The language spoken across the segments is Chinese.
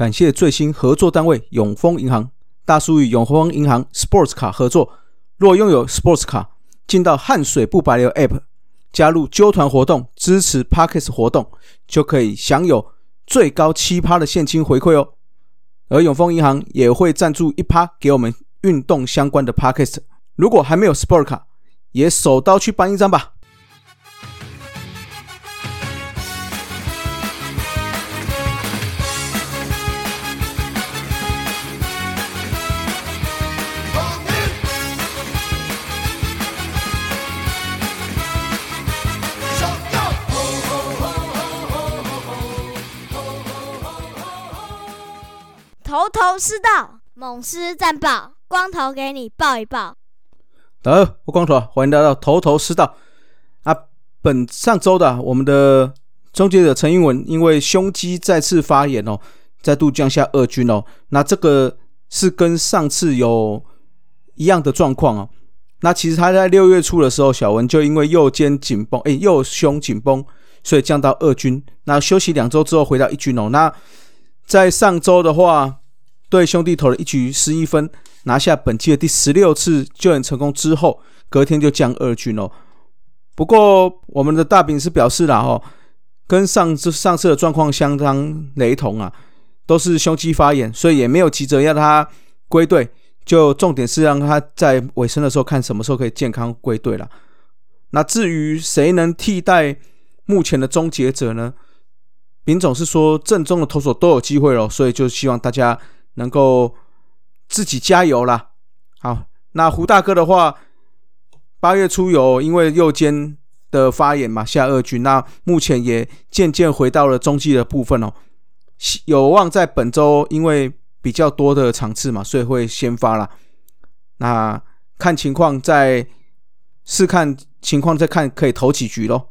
感谢最新合作单位永丰银行，大叔与永丰银行 Sports 卡合作。若拥有 Sports 卡，进到汗水不白流 App，加入揪团活动，支持 Parkes 活动，就可以享有最高七趴的现金回馈哦。而永丰银行也会赞助一趴给我们运动相关的 Parkes。如果还没有 Sport 卡，也手刀去办一张吧。头师道，猛狮战报，光头给你报一报。大家好，我光头，欢迎来到头头师道。啊，本上周的我们的终结者陈英文因为胸肌再次发炎哦，再度降下二军哦。那这个是跟上次有一样的状况哦。那其实他在六月初的时候，小文就因为右肩紧绷，哎，右胸紧绷，所以降到二军。那休息两周之后回到一军哦。那在上周的话。对兄弟投了一局失一分，拿下本季的第十六次救援成功之后，隔天就降二军哦。不过我们的大饼是表示了哦，跟上次上次的状况相当雷同啊，都是胸肌发炎，所以也没有急着要他归队，就重点是让他在尾声的时候看什么时候可以健康归队了。那至于谁能替代目前的终结者呢？丙总是说正宗的投手都有机会了，所以就希望大家。能够自己加油啦。好，那胡大哥的话，八月初有因为右肩的发炎嘛，下二军，那目前也渐渐回到了中继的部分哦，有望在本周因为比较多的场次嘛，所以会先发了。那看情况再试看情况再看，可以投几局喽。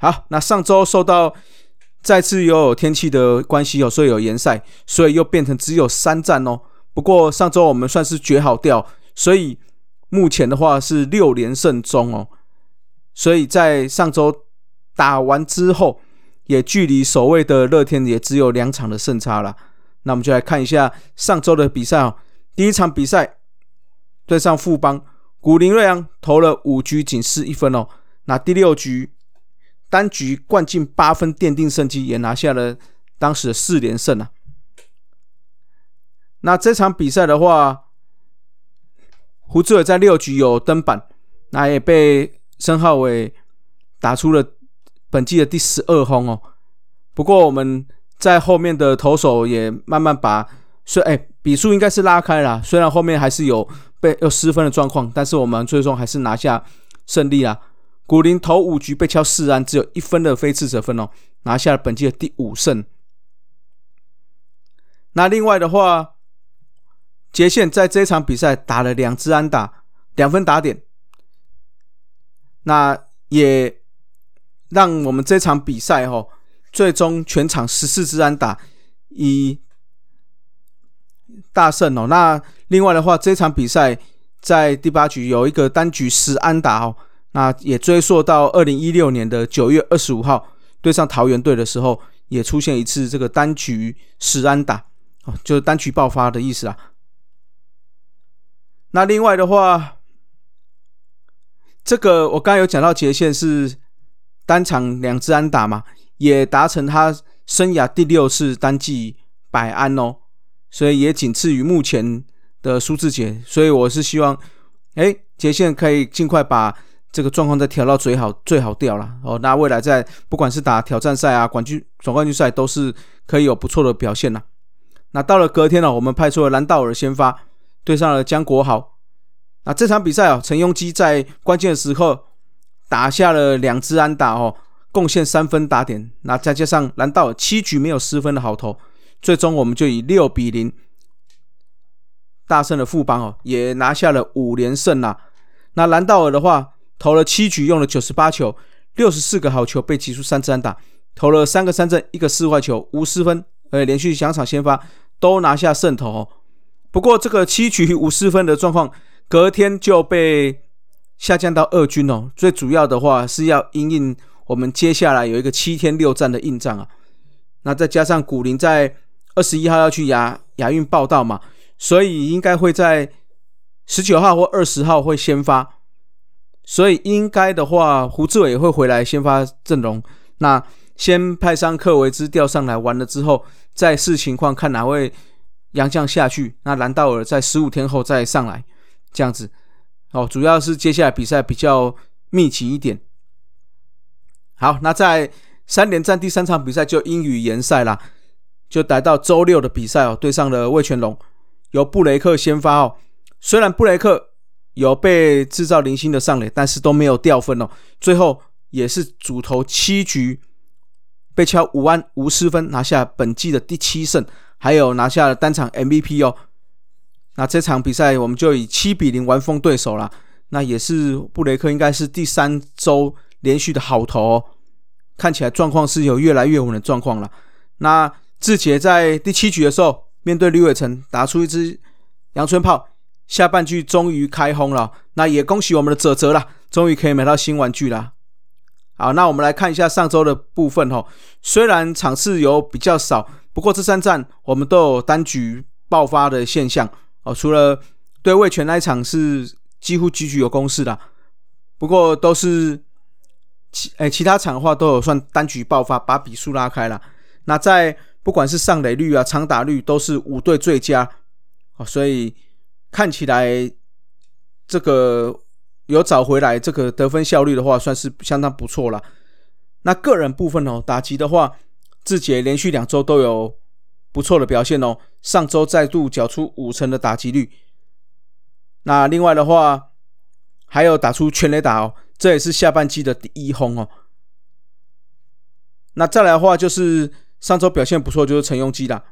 好，那上周受到再次又有天气的关系哦，所以有延赛，所以又变成只有三战哦。不过上周我们算是绝好掉，所以目前的话是六连胜中哦。所以在上周打完之后，也距离所谓的乐天也只有两场的胜差了。那我们就来看一下上周的比赛哦。第一场比赛对上富邦，古林瑞阳投了五局仅失一分哦。那第六局。单局灌进八分，奠定胜机，也拿下了当时的四连胜啊。那这场比赛的话，胡志伟在六局有登板，那也被申浩伟打出了本季的第十二轰哦。不过我们在后面的投手也慢慢把，虽哎比数应该是拉开了，虽然后面还是有被有失分的状况，但是我们最终还是拿下胜利啊。古林头五局被敲四安，只有一分的非自责分哦，拿下了本季的第五胜。那另外的话，杰线在这场比赛打了两支安打，两分打点，那也让我们这场比赛哦，最终全场十四支安打以大胜哦。那另外的话，这场比赛在第八局有一个单局十安打哦。那也追溯到二零一六年的九月二十五号对上桃园队的时候，也出现一次这个单局十安打，哦，就是单局爆发的意思啊。那另外的话，这个我刚刚有讲到杰线是单场两支安打嘛，也达成他生涯第六次单季百安哦，所以也仅次于目前的苏志杰，所以我是希望，哎，杰线可以尽快把。这个状况再调到最好最好掉了哦，那未来在不管是打挑战赛啊、冠军总冠军赛，都是可以有不错的表现呐。那到了隔天呢，我们派出了兰道尔先发，对上了江国豪。那这场比赛啊，陈庸基在关键的时刻打下了两支安打哦，贡献三分打点。那再加上兰道尔七局没有失分的好投，最终我们就以六比零大胜的富邦哦，也拿下了五连胜啦。那兰道尔的话，投了七局，用了九十八球，六十四个好球，被击出三支安打，投了三个三振，一个四坏球，无失分，呃，连续两场先发都拿下胜投哦。不过这个七局无失分的状况，隔天就被下降到二军哦。最主要的话是要因应我们接下来有一个七天六战的硬仗啊。那再加上古林在二十一号要去亚亚运报道嘛，所以应该会在十九号或二十号会先发。所以应该的话，胡志伟也会回来先发阵容。那先派上克维兹调上来，完了之后再视情况看哪位。杨将下去，那兰道尔在十五天后再上来，这样子哦。主要是接下来比赛比较密集一点。好，那在三连战第三场比赛就英语联赛啦，就来到周六的比赛哦，对上了魏全龙，由布雷克先发哦。虽然布雷克有被制造零星的上垒，但是都没有掉分哦。最后也是主投七局，被敲五安无失分，拿下本季的第七胜。还有拿下了单场 MVP 哦，那这场比赛我们就以七比零完封对手了。那也是布雷克应该是第三周连续的好投，哦，看起来状况是有越来越稳的状况了。那志杰在第七局的时候，面对吕伟成打出一支阳春炮，下半句终于开轰了。那也恭喜我们的泽泽了，终于可以买到新玩具了。好，那我们来看一下上周的部分哦，虽然场次有比较少。不过这三站我们都有单局爆发的现象哦，除了对位权那一场是几乎局局有攻势的，不过都是其哎其他场的话都有算单局爆发，把比数拉开了。那在不管是上垒率啊、长打率都是五队最佳哦，所以看起来这个有找回来这个得分效率的话，算是相当不错了。那个人部分哦，打击的话。志杰连续两周都有不错的表现哦，上周再度缴出五成的打击率。那另外的话，还有打出全垒打哦，这也是下半季的第一轰哦。那再来的话，就是上周表现不错，就是陈庸基啦。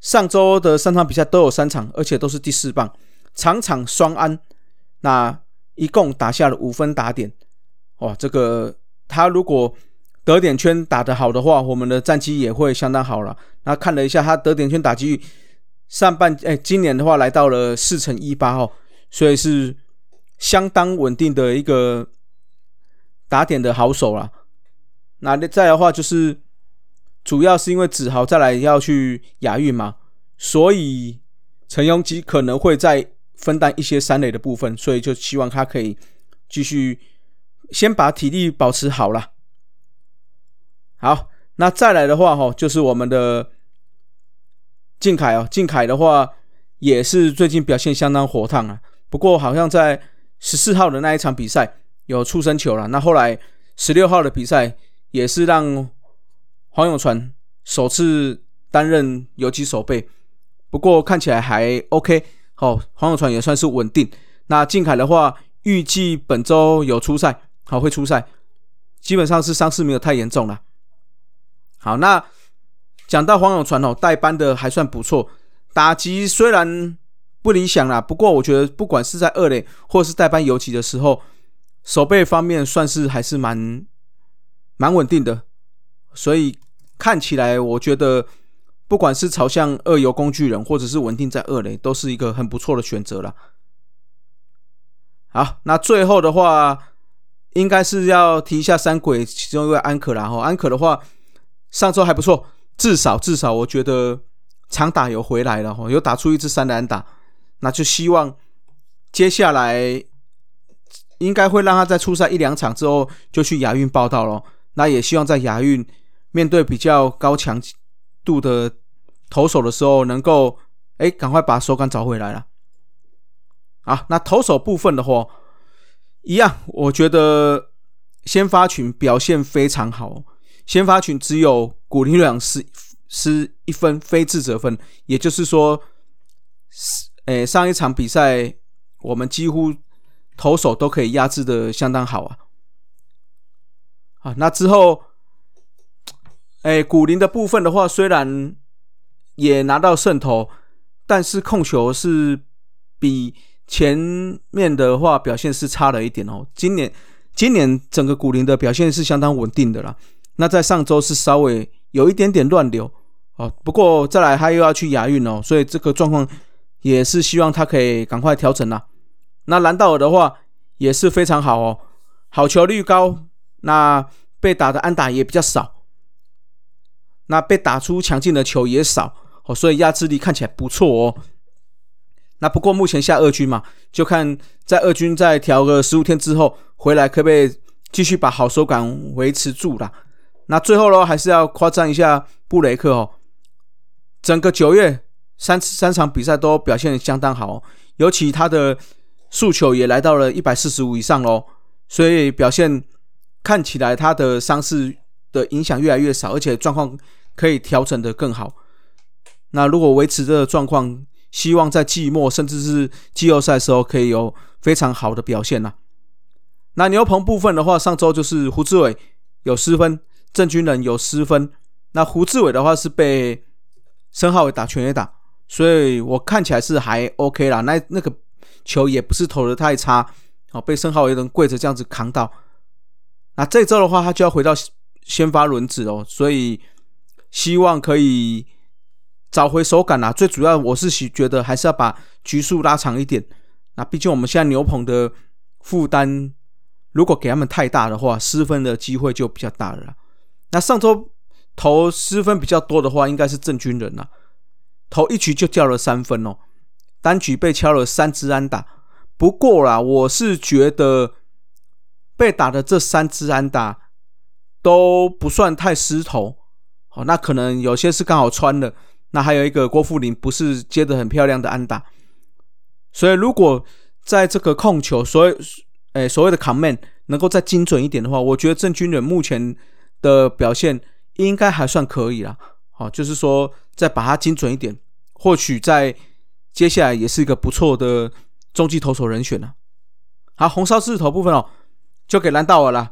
上周的三场比赛都有三场，而且都是第四棒，场场双安。那一共打下了五分打点，哇，这个他如果。得点圈打得好的话，我们的战绩也会相当好了。那看了一下他得点圈打击率，上半哎，今年的话来到了四乘一八哦，所以是相当稳定的一个打点的好手了。那再的话就是，主要是因为子豪再来要去亚运嘛，所以陈庸基可能会再分担一些三垒的部分，所以就希望他可以继续先把体力保持好了。好，那再来的话，哈，就是我们的靖凯哦。靖凯的话也是最近表现相当火烫啊。不过好像在十四号的那一场比赛有出生球了。那后来十六号的比赛也是让黄永传首次担任游击守备。不过看起来还 OK。好，黄永传也算是稳定。那靖凯的话，预计本周有出赛，好会出赛，基本上是伤势没有太严重了。好，那讲到黄永传哦，代班的还算不错，打击虽然不理想啦，不过我觉得不管是在二垒或是代班游击的时候，守备方面算是还是蛮蛮稳定的，所以看起来我觉得不管是朝向二游工具人，或者是稳定在二垒，都是一个很不错的选择了。好，那最后的话，应该是要提一下三鬼其中一位安可然后安可的话。上周还不错，至少至少我觉得长打有回来了哈，有打出一支三连打，那就希望接下来应该会让他在出赛一两场之后就去亚运报道了。那也希望在亚运面对比较高强度的投手的时候，能够哎赶快把手感找回来了。啊，那投手部分的话，一样，我觉得先发群表现非常好。先发群只有古林良失失一分非智者分，也就是说，哎上一场比赛我们几乎投手都可以压制的相当好啊。啊，那之后，诶古林的部分的话，虽然也拿到胜投，但是控球是比前面的话表现是差了一点哦。今年今年整个古林的表现是相当稳定的啦。那在上周是稍微有一点点乱流哦，不过再来他又要去亚运哦，所以这个状况也是希望他可以赶快调整啦。那兰道尔的话也是非常好哦，好球率高，那被打的安打也比较少。那被打出强劲的球也少哦，所以压制力看起来不错哦。那不过目前下二军嘛，就看在二军再调个十五天之后回来，可不可以继续把好手感维持住啦？那最后呢，还是要夸赞一下布雷克哦。整个九月三三场比赛都表现相当好，尤其他的速球也来到了一百四十五以上喽，所以表现看起来他的伤势的影响越来越少，而且状况。可以调整的更好。那如果维持这个状况，希望在季末甚至是季后赛时候可以有非常好的表现呐。那牛棚部分的话，上周就是胡志伟有失分，郑军人有失分。那胡志伟的话是被申浩伟打全垒打，所以我看起来是还 OK 啦。那那个球也不是投的太差，哦，被申浩伟人跪着这样子扛到。那这周的话，他就要回到先发轮子哦，所以。希望可以找回手感啊！最主要我是觉得还是要把局数拉长一点。那毕竟我们现在牛棚的负担，如果给他们太大的话，失分的机会就比较大了。那上周投失分比较多的话，应该是郑军人啊，投一局就掉了三分哦，单局被敲了三支安打。不过啦，我是觉得被打的这三支安打都不算太失投。哦，那可能有些是刚好穿了，那还有一个郭富林不是接的很漂亮的安打，所以如果在这个控球，所谓诶所谓的 command 能够再精准一点的话，我觉得郑军人目前的表现应该还算可以啦。好，就是说再把它精准一点，或许在接下来也是一个不错的中继投手人选了。好，红烧狮子头部分哦，就给兰道尔了，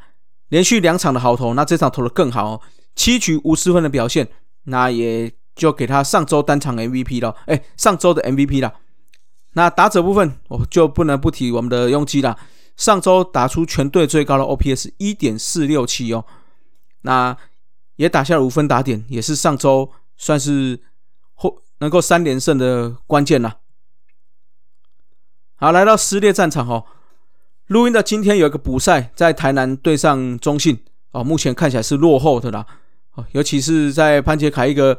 连续两场的好投，那这场投的更好哦。七局无失分的表现，那也就给他上周单场 MVP 了。哎，上周的 MVP 了。那打者部分，我就不能不提我们的拥基了。上周打出全队最高的 OPS 一点四六七哦，那也打下了五分打点，也是上周算是或能够三连胜的关键了。好，来到撕裂战场哦。录音的今天有一个补赛，在台南对上中信哦，目前看起来是落后的啦。哦，尤其是在潘杰凯一个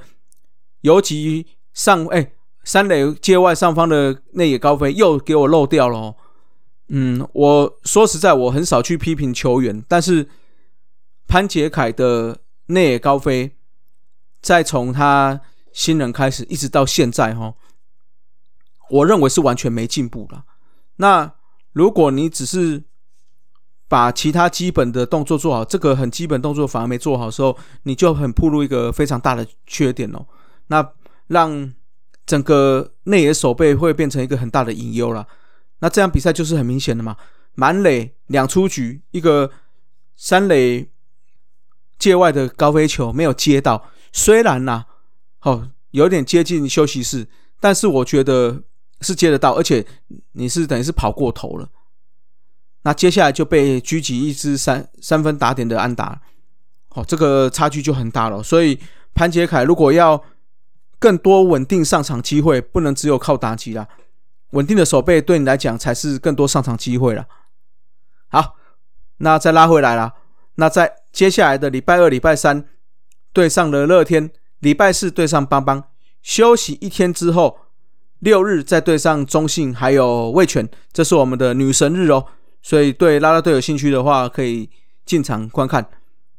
尤其上，哎，三垒界外上方的内野高飞又给我漏掉了。哦。嗯，我说实在，我很少去批评球员，但是潘杰凯的内野高飞，再从他新人开始一直到现在，哈，我认为是完全没进步了。那如果你只是把其他基本的动作做好，这个很基本动作反而没做好的时候，你就很暴露一个非常大的缺点哦。那让整个内野守备会变成一个很大的隐忧了。那这样比赛就是很明显的嘛，满垒两出局，一个三垒界外的高飞球没有接到，虽然呐，哦有点接近休息室，但是我觉得是接得到，而且你是等于是跑过头了。那接下来就被狙击一支三三分打点的安打，哦，这个差距就很大了。所以潘杰凯如果要更多稳定上场机会，不能只有靠打击啦，稳定的守备对你来讲才是更多上场机会了。好，那再拉回来了。那在接下来的礼拜二、礼拜三对上了乐天，礼拜四对上邦邦，休息一天之后，六日再对上中信还有味全，这是我们的女神日哦。所以对拉拉队有兴趣的话，可以进场观看。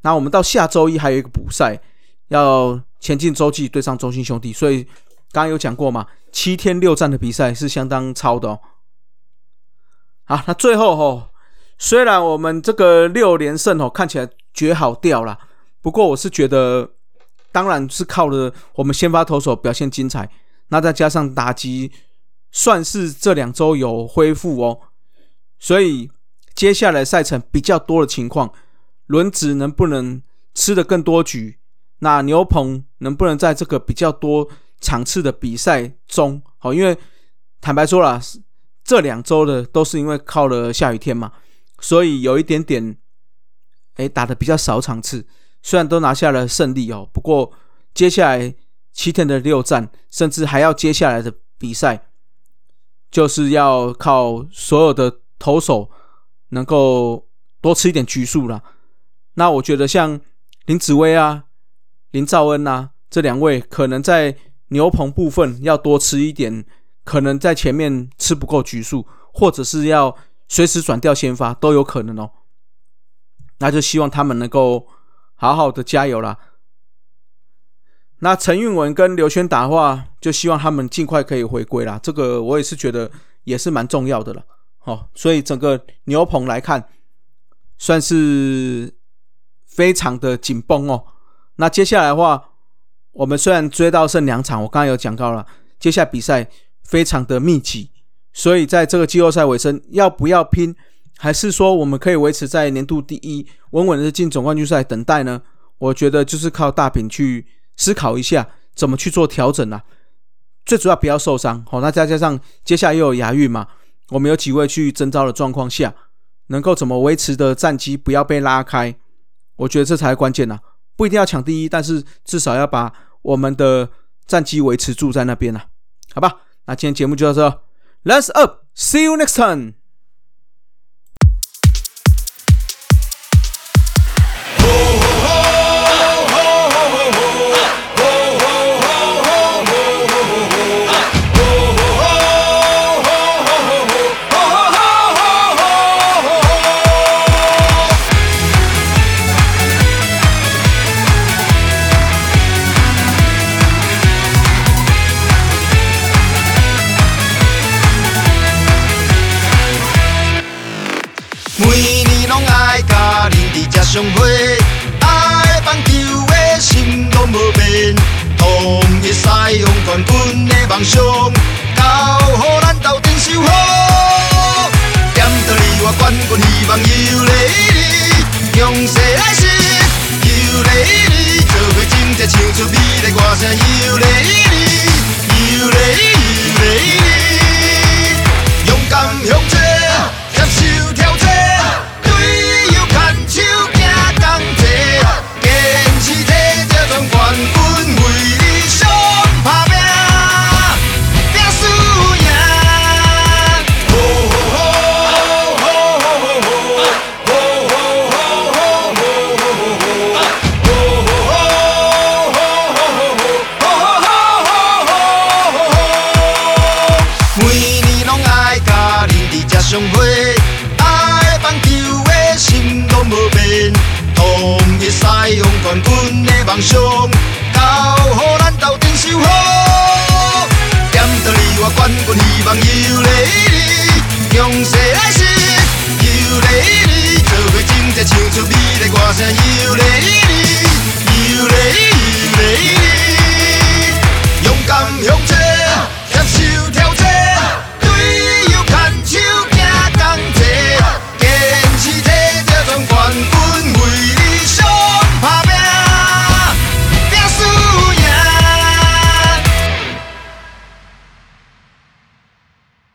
那我们到下周一还有一个补赛，要前进洲际对上中信兄弟。所以刚刚有讲过嘛，七天六战的比赛是相当超的哦。好，那最后哦，虽然我们这个六连胜哦看起来绝好掉了，不过我是觉得，当然是靠了我们先发投手表现精彩，那再加上打击，算是这两周有恢复哦，所以。接下来赛程比较多的情况，轮子能不能吃的更多局？那牛棚能不能在这个比较多场次的比赛中，好？因为坦白说了，这两周的都是因为靠了下雨天嘛，所以有一点点，哎，打的比较少场次。虽然都拿下了胜利哦，不过接下来七天的六战，甚至还要接下来的比赛，就是要靠所有的投手能够多吃一点局数了。那我觉得像林子威啊、林兆恩呐这两位，可能在牛棚部分要多吃一点，可能在前面吃不够局数，或者是要随时转掉先发都有可能哦。那就希望他们能够。好好的加油啦！那陈韵文跟刘轩打的话，就希望他们尽快可以回归啦。这个我也是觉得也是蛮重要的了。好，所以整个牛棚来看，算是非常的紧绷哦。那接下来的话，我们虽然追到剩两场，我刚刚有讲到了，接下来比赛非常的密集，所以在这个季后赛尾声，要不要拼？还是说我们可以维持在年度第一，稳稳的进总冠军赛等待呢？我觉得就是靠大饼去思考一下怎么去做调整啊。最主要不要受伤，好，那再加上接下来又有亚运嘛，我们有几位去征召的状况下，能够怎么维持的战绩不要被拉开？我觉得这才是关键呐。不一定要抢第一，但是至少要把我们的战绩维持住在那边啊。好吧？那今天节目就到这，Let's up，See you next time。相会，爱棒球的心拢无变，同一赛用冠军的梦想，交予咱斗阵守护。点到你我冠军希望有你你，强势来势有你你，做伙真正唱出美丽歌声有你你，有你有你，勇敢向前，接受挑